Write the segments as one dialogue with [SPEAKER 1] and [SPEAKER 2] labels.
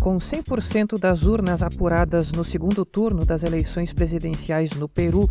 [SPEAKER 1] Com 100% das urnas apuradas no segundo turno das eleições presidenciais no Peru,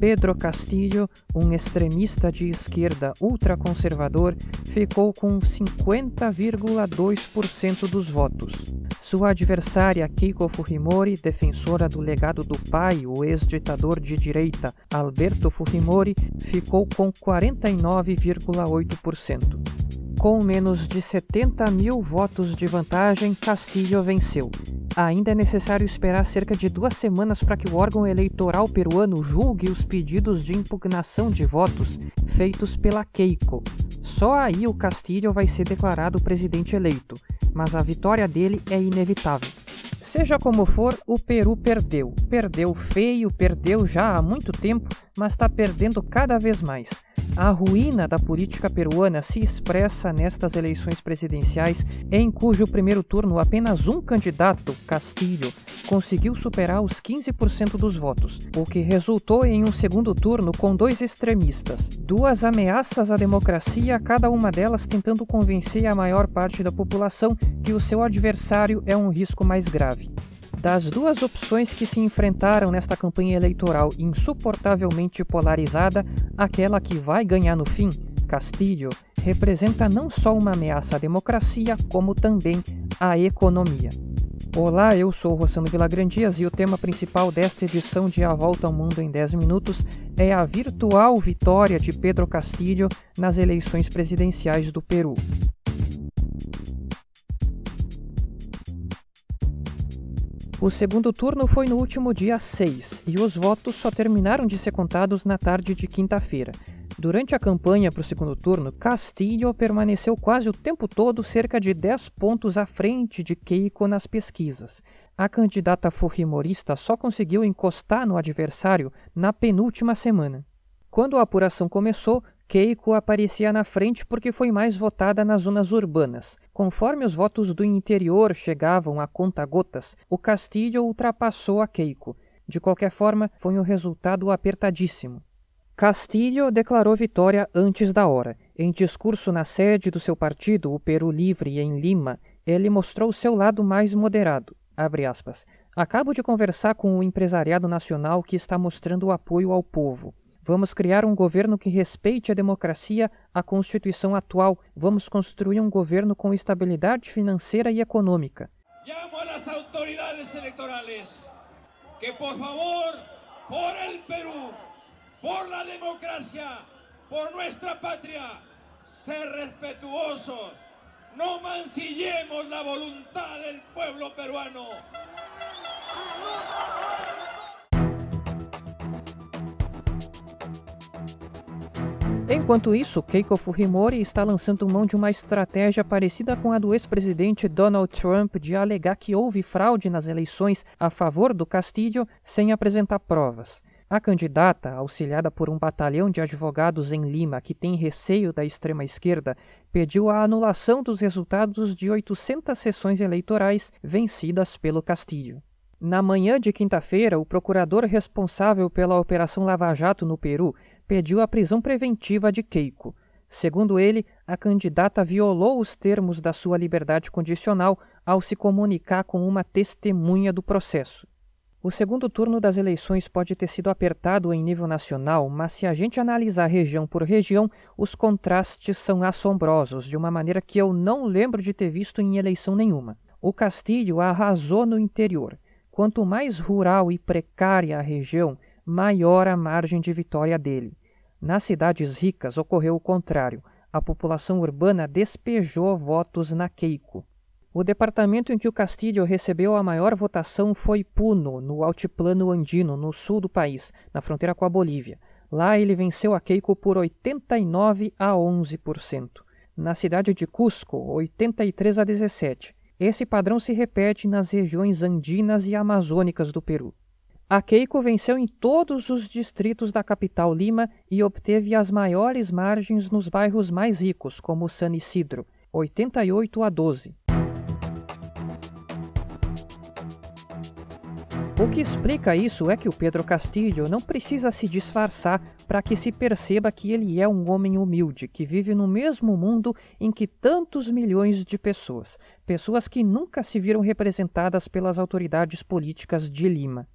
[SPEAKER 1] Pedro Castillo, um extremista de esquerda ultraconservador, ficou com 50,2% dos votos. Sua adversária Keiko Fujimori, defensora do legado do pai, o ex-ditador de direita Alberto Fujimori, ficou com 49,8%. Com menos de 70 mil votos de vantagem, Castillo venceu. Ainda é necessário esperar cerca de duas semanas para que o órgão eleitoral peruano julgue os pedidos de impugnação de votos feitos pela Keiko. Só aí o Castillo vai ser declarado presidente eleito, mas a vitória dele é inevitável. Seja como for, o Peru perdeu. Perdeu feio, perdeu já há muito tempo, mas está perdendo cada vez mais. A ruína da política peruana se expressa nestas eleições presidenciais, em cujo primeiro turno apenas um candidato, Castilho, conseguiu superar os 15% dos votos, o que resultou em um segundo turno com dois extremistas, duas ameaças à democracia, cada uma delas tentando convencer a maior parte da população que o seu adversário é um risco mais grave. Das duas opções que se enfrentaram nesta campanha eleitoral insuportavelmente polarizada, aquela que vai ganhar no fim, Castilho, representa não só uma ameaça à democracia, como também à economia. Olá, eu sou Rossano Vilagrandias e o tema principal desta edição de A Volta ao Mundo em 10 Minutos é a virtual vitória de Pedro Castilho nas eleições presidenciais do Peru. O segundo turno foi no último dia 6 e os votos só terminaram de ser contados na tarde de quinta-feira. Durante a campanha para o segundo turno, Castillo permaneceu quase o tempo todo cerca de 10 pontos à frente de Keiko nas pesquisas. A candidata fujimorista só conseguiu encostar no adversário na penúltima semana. Quando a apuração começou, Keiko aparecia na frente porque foi mais votada nas zonas urbanas. Conforme os votos do interior chegavam a conta-gotas, o Castilho ultrapassou a Keiko. De qualquer forma, foi um resultado apertadíssimo. Castilho declarou vitória antes da hora. Em discurso na sede do seu partido, o Peru Livre, em Lima, ele mostrou seu lado mais moderado. Acabo de conversar com o empresariado nacional que está mostrando apoio ao povo. Vamos criar um governo que respeite a democracia, a Constituição atual. Vamos construir um governo com estabilidade financeira e econômica.
[SPEAKER 2] Llamo las autoridades electorales que, por favor, por el Perú, por la democracia, por nuestra patria, ser respetuosos. No mancillemos la voluntad del pueblo peruano.
[SPEAKER 1] Enquanto isso, Keiko Fujimori está lançando mão de uma estratégia parecida com a do ex-presidente Donald Trump de alegar que houve fraude nas eleições a favor do Castillo sem apresentar provas. A candidata, auxiliada por um batalhão de advogados em Lima que tem receio da extrema-esquerda, pediu a anulação dos resultados de 800 sessões eleitorais vencidas pelo Castillo. Na manhã de quinta-feira, o procurador responsável pela Operação Lava Jato no Peru pediu a prisão preventiva de Keiko. Segundo ele, a candidata violou os termos da sua liberdade condicional ao se comunicar com uma testemunha do processo. O segundo turno das eleições pode ter sido apertado em nível nacional, mas se a gente analisar região por região, os contrastes são assombrosos, de uma maneira que eu não lembro de ter visto em eleição nenhuma. O Castilho arrasou no interior. Quanto mais rural e precária a região, maior a margem de vitória dele. Nas cidades ricas ocorreu o contrário. A população urbana despejou votos na Keiko. O departamento em que o Castilho recebeu a maior votação foi Puno, no altiplano andino, no sul do país, na fronteira com a Bolívia. Lá ele venceu a Keiko por 89 a 11%. Na cidade de Cusco, 83 a 17. Esse padrão se repete nas regiões andinas e amazônicas do Peru. A Keiko venceu em todos os distritos da capital Lima e obteve as maiores margens nos bairros mais ricos, como San Isidro, 88 a 12. O que explica isso é que o Pedro Castilho não precisa se disfarçar para que se perceba que ele é um homem humilde, que vive no mesmo mundo em que tantos milhões de pessoas, pessoas que nunca se viram representadas pelas autoridades políticas de Lima.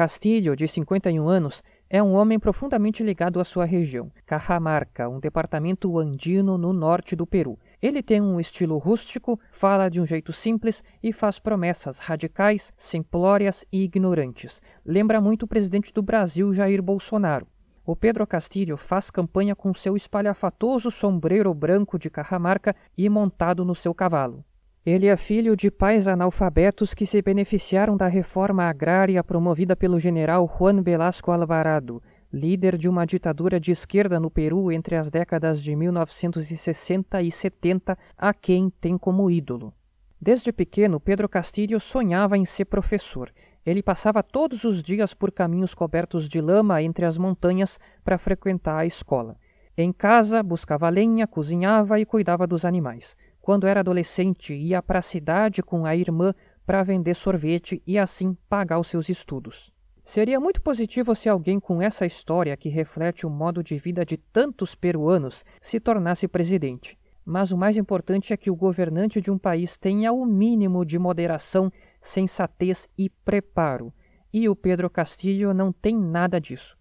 [SPEAKER 1] Castilho, de 51 anos, é um homem profundamente ligado à sua região, Cajamarca, um departamento andino no norte do Peru. Ele tem um estilo rústico, fala de um jeito simples e faz promessas radicais, simplórias e ignorantes. Lembra muito o presidente do Brasil, Jair Bolsonaro. O Pedro Castilho faz campanha com seu espalhafatoso sombreiro branco de Cajamarca e montado no seu cavalo. Ele é filho de pais analfabetos que se beneficiaram da reforma agrária promovida pelo general Juan Velasco Alvarado, líder de uma ditadura de esquerda no Peru entre as décadas de 1960 e 70, a quem tem como ídolo. Desde pequeno, Pedro Castilho sonhava em ser professor. Ele passava todos os dias por caminhos cobertos de lama entre as montanhas para frequentar a escola. Em casa, buscava lenha, cozinhava e cuidava dos animais. Quando era adolescente, ia para a cidade com a irmã para vender sorvete e assim pagar os seus estudos. Seria muito positivo se alguém com essa história que reflete o modo de vida de tantos peruanos se tornasse presidente. Mas o mais importante é que o governante de um país tenha o mínimo de moderação, sensatez e preparo. E o Pedro Castilho não tem nada disso.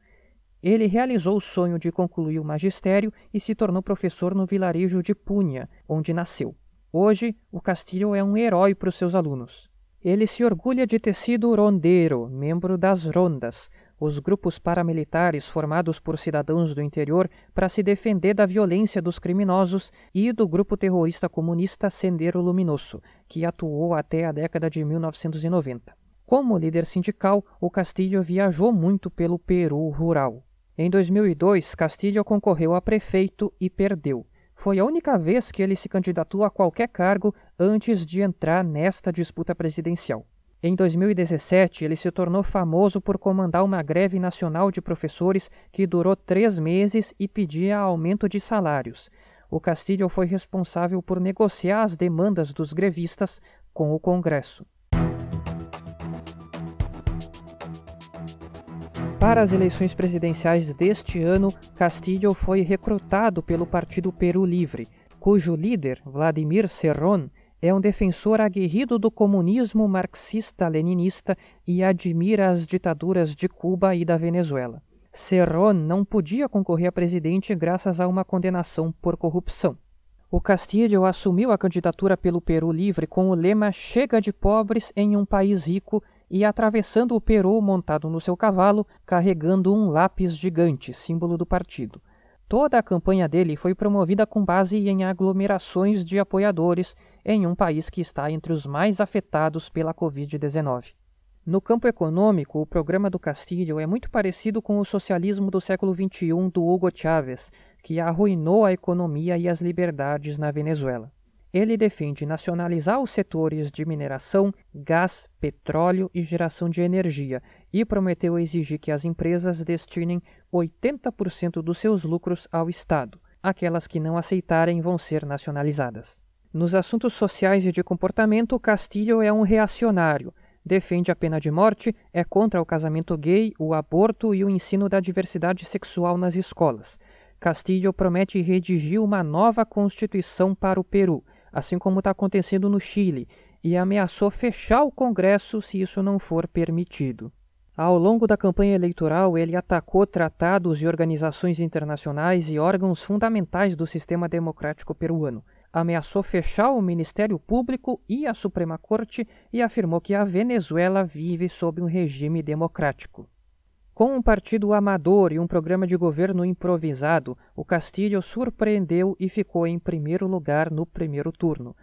[SPEAKER 1] Ele realizou o sonho de concluir o magistério e se tornou professor no vilarejo de Punha, onde nasceu. Hoje, o Castilho é um herói para os seus alunos. Ele se orgulha de ter sido rondeiro, membro das rondas, os grupos paramilitares formados por cidadãos do interior para se defender da violência dos criminosos e do grupo terrorista comunista Sendero Luminoso, que atuou até a década de 1990. Como líder sindical, o Castilho viajou muito pelo Peru rural. Em 2002, Castilho concorreu a prefeito e perdeu. Foi a única vez que ele se candidatou a qualquer cargo antes de entrar nesta disputa presidencial. Em 2017, ele se tornou famoso por comandar uma greve nacional de professores que durou três meses e pedia aumento de salários. O Castilho foi responsável por negociar as demandas dos grevistas com o Congresso. Para as eleições presidenciais deste ano, Castillo foi recrutado pelo Partido Peru Livre, cujo líder, Vladimir Serrón, é um defensor aguerrido do comunismo marxista-leninista e admira as ditaduras de Cuba e da Venezuela. Serrón não podia concorrer a presidente graças a uma condenação por corrupção. O Castillo assumiu a candidatura pelo Peru Livre com o lema Chega de pobres em um país rico e atravessando o Peru montado no seu cavalo, carregando um lápis gigante, símbolo do partido. Toda a campanha dele foi promovida com base em aglomerações de apoiadores em um país que está entre os mais afetados pela Covid-19. No campo econômico, o programa do Castilho é muito parecido com o socialismo do século XXI do Hugo Chávez, que arruinou a economia e as liberdades na Venezuela. Ele defende nacionalizar os setores de mineração, gás, petróleo e geração de energia e prometeu exigir que as empresas destinem 80% dos seus lucros ao Estado. Aquelas que não aceitarem vão ser nacionalizadas. Nos assuntos sociais e de comportamento, Castilho é um reacionário. Defende a pena de morte, é contra o casamento gay, o aborto e o ensino da diversidade sexual nas escolas. Castilho promete redigir uma nova constituição para o Peru assim como está acontecendo no Chile, e ameaçou fechar o Congresso se isso não for permitido. Ao longo da campanha eleitoral, ele atacou tratados e organizações internacionais e órgãos fundamentais do sistema democrático peruano. Ameaçou fechar o Ministério Público e a Suprema Corte e afirmou que a Venezuela vive sob um regime democrático. Com um partido amador e um programa de governo improvisado, o Castilho surpreendeu e ficou em primeiro lugar no primeiro turno.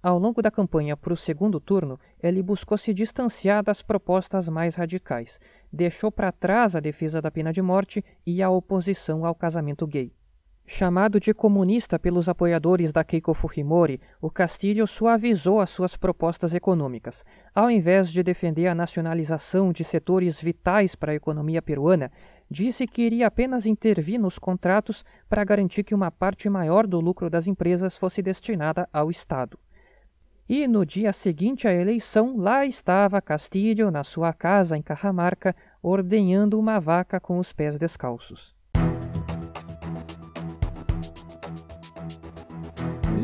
[SPEAKER 1] Ao longo da campanha para o segundo turno, ele buscou se distanciar das propostas mais radicais, deixou para trás a defesa da pena de morte e a oposição ao casamento gay. Chamado de comunista pelos apoiadores da Keiko Fujimori, o Castilho suavizou as suas propostas econômicas. Ao invés de defender a nacionalização de setores vitais para a economia peruana, disse que iria apenas intervir nos contratos para garantir que uma parte maior do lucro das empresas fosse destinada ao Estado. E no dia seguinte à eleição, lá estava Castilho, na sua casa em Carramarca, ordenhando uma vaca com os pés descalços.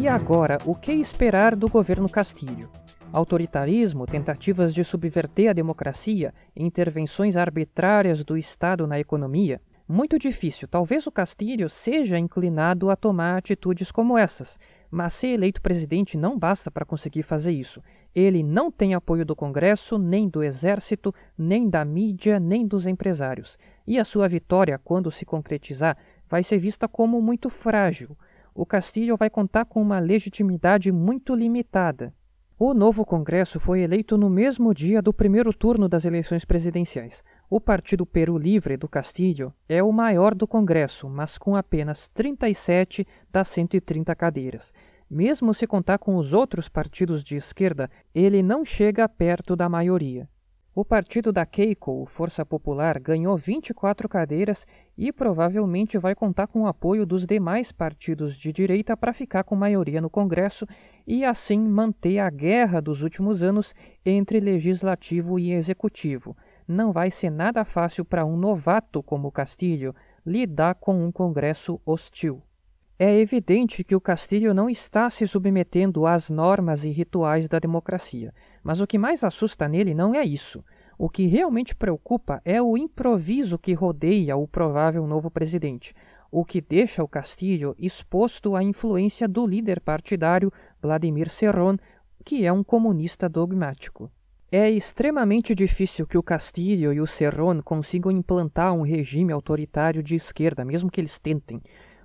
[SPEAKER 1] E agora, o que esperar do governo Castilho? Autoritarismo, tentativas de subverter a democracia, intervenções arbitrárias do Estado na economia? Muito difícil. Talvez o Castilho seja inclinado a tomar atitudes como essas, mas ser eleito presidente não basta para conseguir fazer isso. Ele não tem apoio do Congresso, nem do Exército, nem da mídia, nem dos empresários. E a sua vitória, quando se concretizar, vai ser vista como muito frágil o Castilho vai contar com uma legitimidade muito limitada. O novo Congresso foi eleito no mesmo dia do primeiro turno das eleições presidenciais. O Partido Peru Livre do Castilho é o maior do Congresso, mas com apenas 37 das 130 cadeiras. Mesmo se contar com os outros partidos de esquerda, ele não chega perto da maioria. O partido da Keiko, Força Popular, ganhou 24 cadeiras e provavelmente vai contar com o apoio dos demais partidos de direita para ficar com maioria no Congresso e assim manter a guerra dos últimos anos entre legislativo e executivo. Não vai ser nada fácil para um novato como Castilho lidar com um Congresso hostil. É evidente que o Castilho não está se submetendo às normas e rituais da democracia. Mas o que mais assusta nele não é isso. O que realmente preocupa é o improviso que rodeia o provável novo presidente, o que deixa o Castilho exposto à influência do líder partidário Vladimir Serrón, que é um comunista dogmático. É extremamente difícil que o Castilho e o Serrón consigam implantar um regime autoritário de esquerda, mesmo que eles tentem.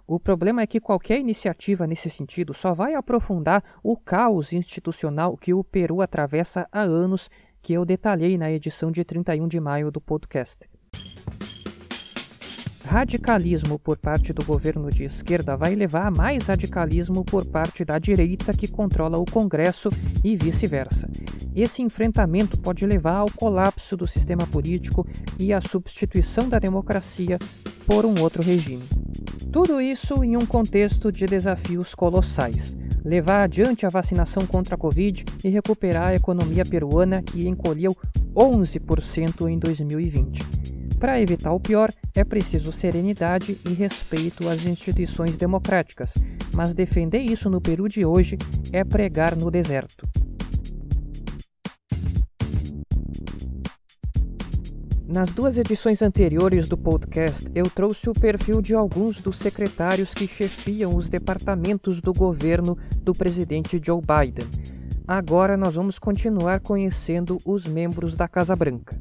[SPEAKER 1] O problema é que qualquer iniciativa nesse sentido só vai aprofundar o caos institucional que o Peru atravessa há anos, que eu detalhei na edição de 31 de maio do podcast. Radicalismo por parte do governo de esquerda vai levar a mais radicalismo por parte da direita que controla o Congresso e vice-versa. Esse enfrentamento pode levar ao colapso do sistema político e à substituição da democracia por um outro regime. Tudo isso em um contexto de desafios colossais. Levar adiante a vacinação contra a Covid e recuperar a economia peruana que encolheu 11% em 2020. Para evitar o pior, é preciso serenidade e respeito às instituições democráticas, mas defender isso no Peru de hoje é pregar no deserto. Nas duas edições anteriores do podcast, eu trouxe o perfil de alguns dos secretários que chefiam os departamentos do governo do presidente Joe Biden. Agora nós vamos continuar conhecendo os membros da Casa Branca.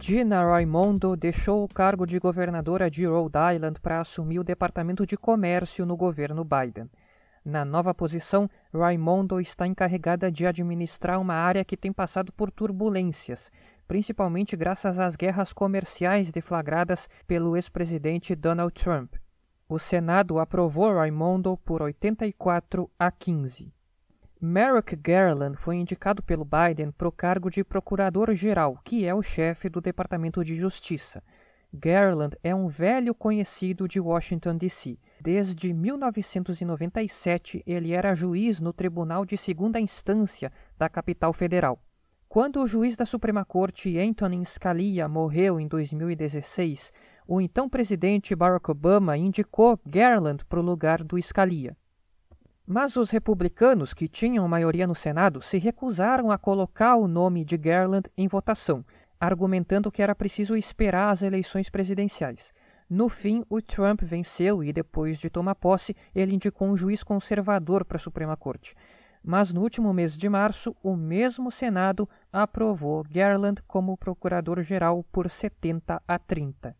[SPEAKER 1] Gina Raimondo deixou o cargo de governadora de Rhode Island para assumir o departamento de comércio no governo Biden. Na nova posição, Raimondo está encarregada de administrar uma área que tem passado por turbulências principalmente graças às guerras comerciais deflagradas pelo ex-presidente Donald Trump. O Senado aprovou Raimondo por 84 a 15. Merrick Garland foi indicado pelo Biden para o cargo de Procurador-Geral, que é o chefe do Departamento de Justiça. Garland é um velho conhecido de Washington, D.C. Desde 1997, ele era juiz no Tribunal de Segunda Instância da capital federal. Quando o juiz da Suprema Corte Antonin Scalia morreu em 2016, o então presidente Barack Obama indicou Garland para o lugar do Scalia. Mas os republicanos, que tinham maioria no Senado, se recusaram a colocar o nome de Garland em votação, argumentando que era preciso esperar as eleições presidenciais. No fim, o Trump venceu e, depois de tomar posse, ele indicou um juiz conservador para a Suprema Corte mas no último mês de março, o mesmo Senado aprovou Garland como procurador-geral por 70 a 30.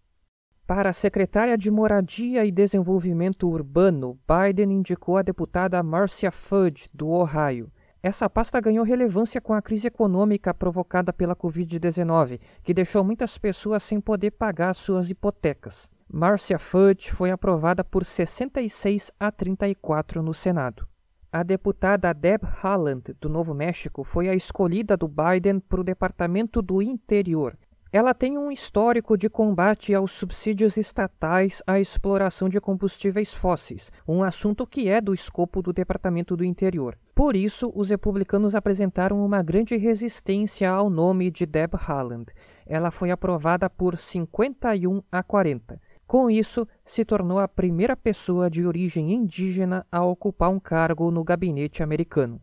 [SPEAKER 1] Para a secretária de Moradia e Desenvolvimento Urbano, Biden indicou a deputada Marcia Fudge, do Ohio. Essa pasta ganhou relevância com a crise econômica provocada pela Covid-19, que deixou muitas pessoas sem poder pagar suas hipotecas. Marcia Fudge foi aprovada por 66 a 34 no Senado. A deputada Deb Haaland, do Novo México, foi a escolhida do Biden para o Departamento do Interior. Ela tem um histórico de combate aos subsídios estatais à exploração de combustíveis fósseis, um assunto que é do escopo do Departamento do Interior. Por isso, os republicanos apresentaram uma grande resistência ao nome de Deb Haaland. Ela foi aprovada por 51 a 40. Com isso, se tornou a primeira pessoa de origem indígena a ocupar um cargo no gabinete americano.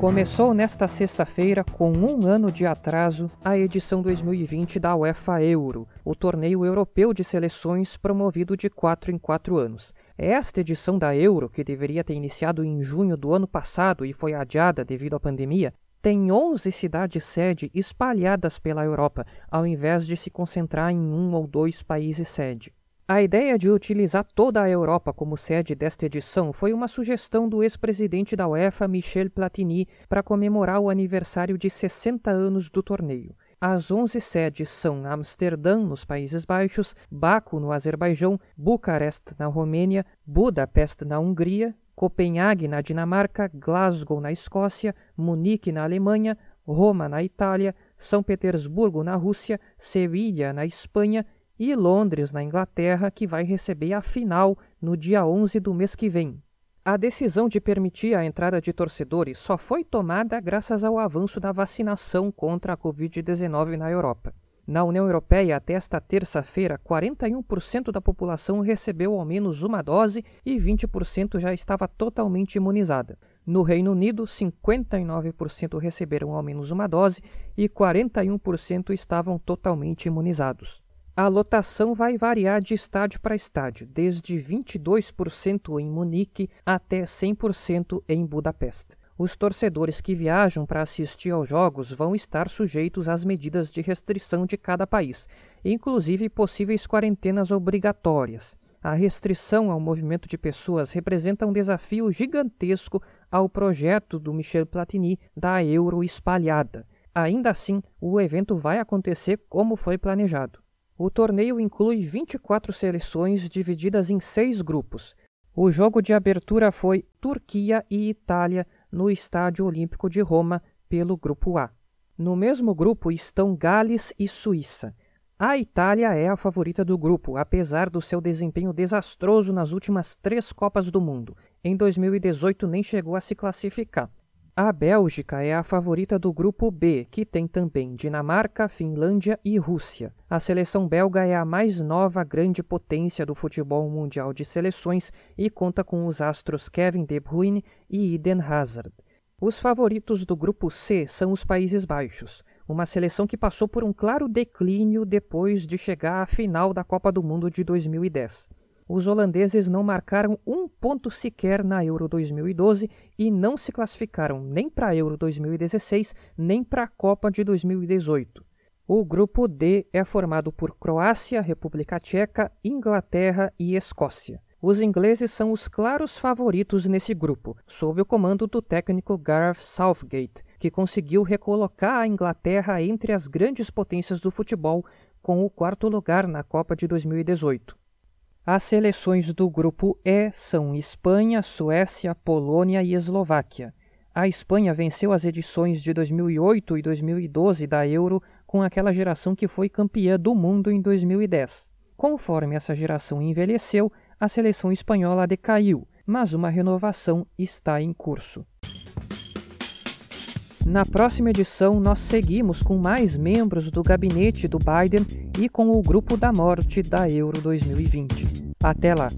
[SPEAKER 1] Começou nesta sexta-feira, com um ano de atraso, a edição 2020 da UEFA Euro, o torneio europeu de seleções promovido de quatro em quatro anos. Esta edição da Euro, que deveria ter iniciado em junho do ano passado e foi adiada devido à pandemia, tem 11 cidades-sede espalhadas pela Europa, ao invés de se concentrar em um ou dois países sede. A ideia de utilizar toda a Europa como sede desta edição foi uma sugestão do ex-presidente da UEFA, Michel Platini, para comemorar o aniversário de 60 anos do torneio. As 11 sedes são Amsterdã, nos Países Baixos, Baku, no Azerbaijão, Bucareste, na Romênia, Budapeste, na Hungria, Copenhague, na Dinamarca, Glasgow, na Escócia, Munique, na Alemanha, Roma, na Itália, São Petersburgo, na Rússia, Sevilha, na Espanha e Londres, na Inglaterra, que vai receber a final no dia 11 do mês que vem. A decisão de permitir a entrada de torcedores só foi tomada graças ao avanço da vacinação contra a Covid-19 na Europa. Na União Europeia, até esta terça-feira, 41% da população recebeu ao menos uma dose e 20% já estava totalmente imunizada. No Reino Unido, 59% receberam ao menos uma dose e 41% estavam totalmente imunizados. A lotação vai variar de estádio para estádio, desde 22% em Munique até 100% em Budapeste. Os torcedores que viajam para assistir aos jogos vão estar sujeitos às medidas de restrição de cada país, inclusive possíveis quarentenas obrigatórias. A restrição ao movimento de pessoas representa um desafio gigantesco ao projeto do Michel Platini da Euro espalhada. Ainda assim, o evento vai acontecer como foi planejado. O torneio inclui 24 seleções divididas em seis grupos. O jogo de abertura foi Turquia e Itália no Estádio Olímpico de Roma pelo Grupo A. No mesmo grupo estão Gales e Suíça. A Itália é a favorita do grupo, apesar do seu desempenho desastroso nas últimas três Copas do Mundo. Em 2018 nem chegou a se classificar. A Bélgica é a favorita do grupo B, que tem também Dinamarca, Finlândia e Rússia. A seleção belga é a mais nova grande potência do futebol mundial de seleções e conta com os astros Kevin De Bruyne e Eden Hazard. Os favoritos do grupo C são os Países Baixos, uma seleção que passou por um claro declínio depois de chegar à final da Copa do Mundo de 2010 os holandeses não marcaram um ponto sequer na Euro 2012 e não se classificaram nem para a Euro 2016 nem para a Copa de 2018. O grupo D é formado por Croácia, República Tcheca, Inglaterra e Escócia. Os ingleses são os claros favoritos nesse grupo, sob o comando do técnico Gareth Southgate, que conseguiu recolocar a Inglaterra entre as grandes potências do futebol com o quarto lugar na Copa de 2018. As seleções do grupo E são Espanha, Suécia, Polônia e Eslováquia. A Espanha venceu as edições de 2008 e 2012 da Euro com aquela geração que foi campeã do mundo em 2010. Conforme essa geração envelheceu, a seleção espanhola decaiu, mas uma renovação está em curso. Na próxima edição, nós seguimos com mais membros do gabinete do Biden e com o grupo da morte da Euro 2020. Até lá!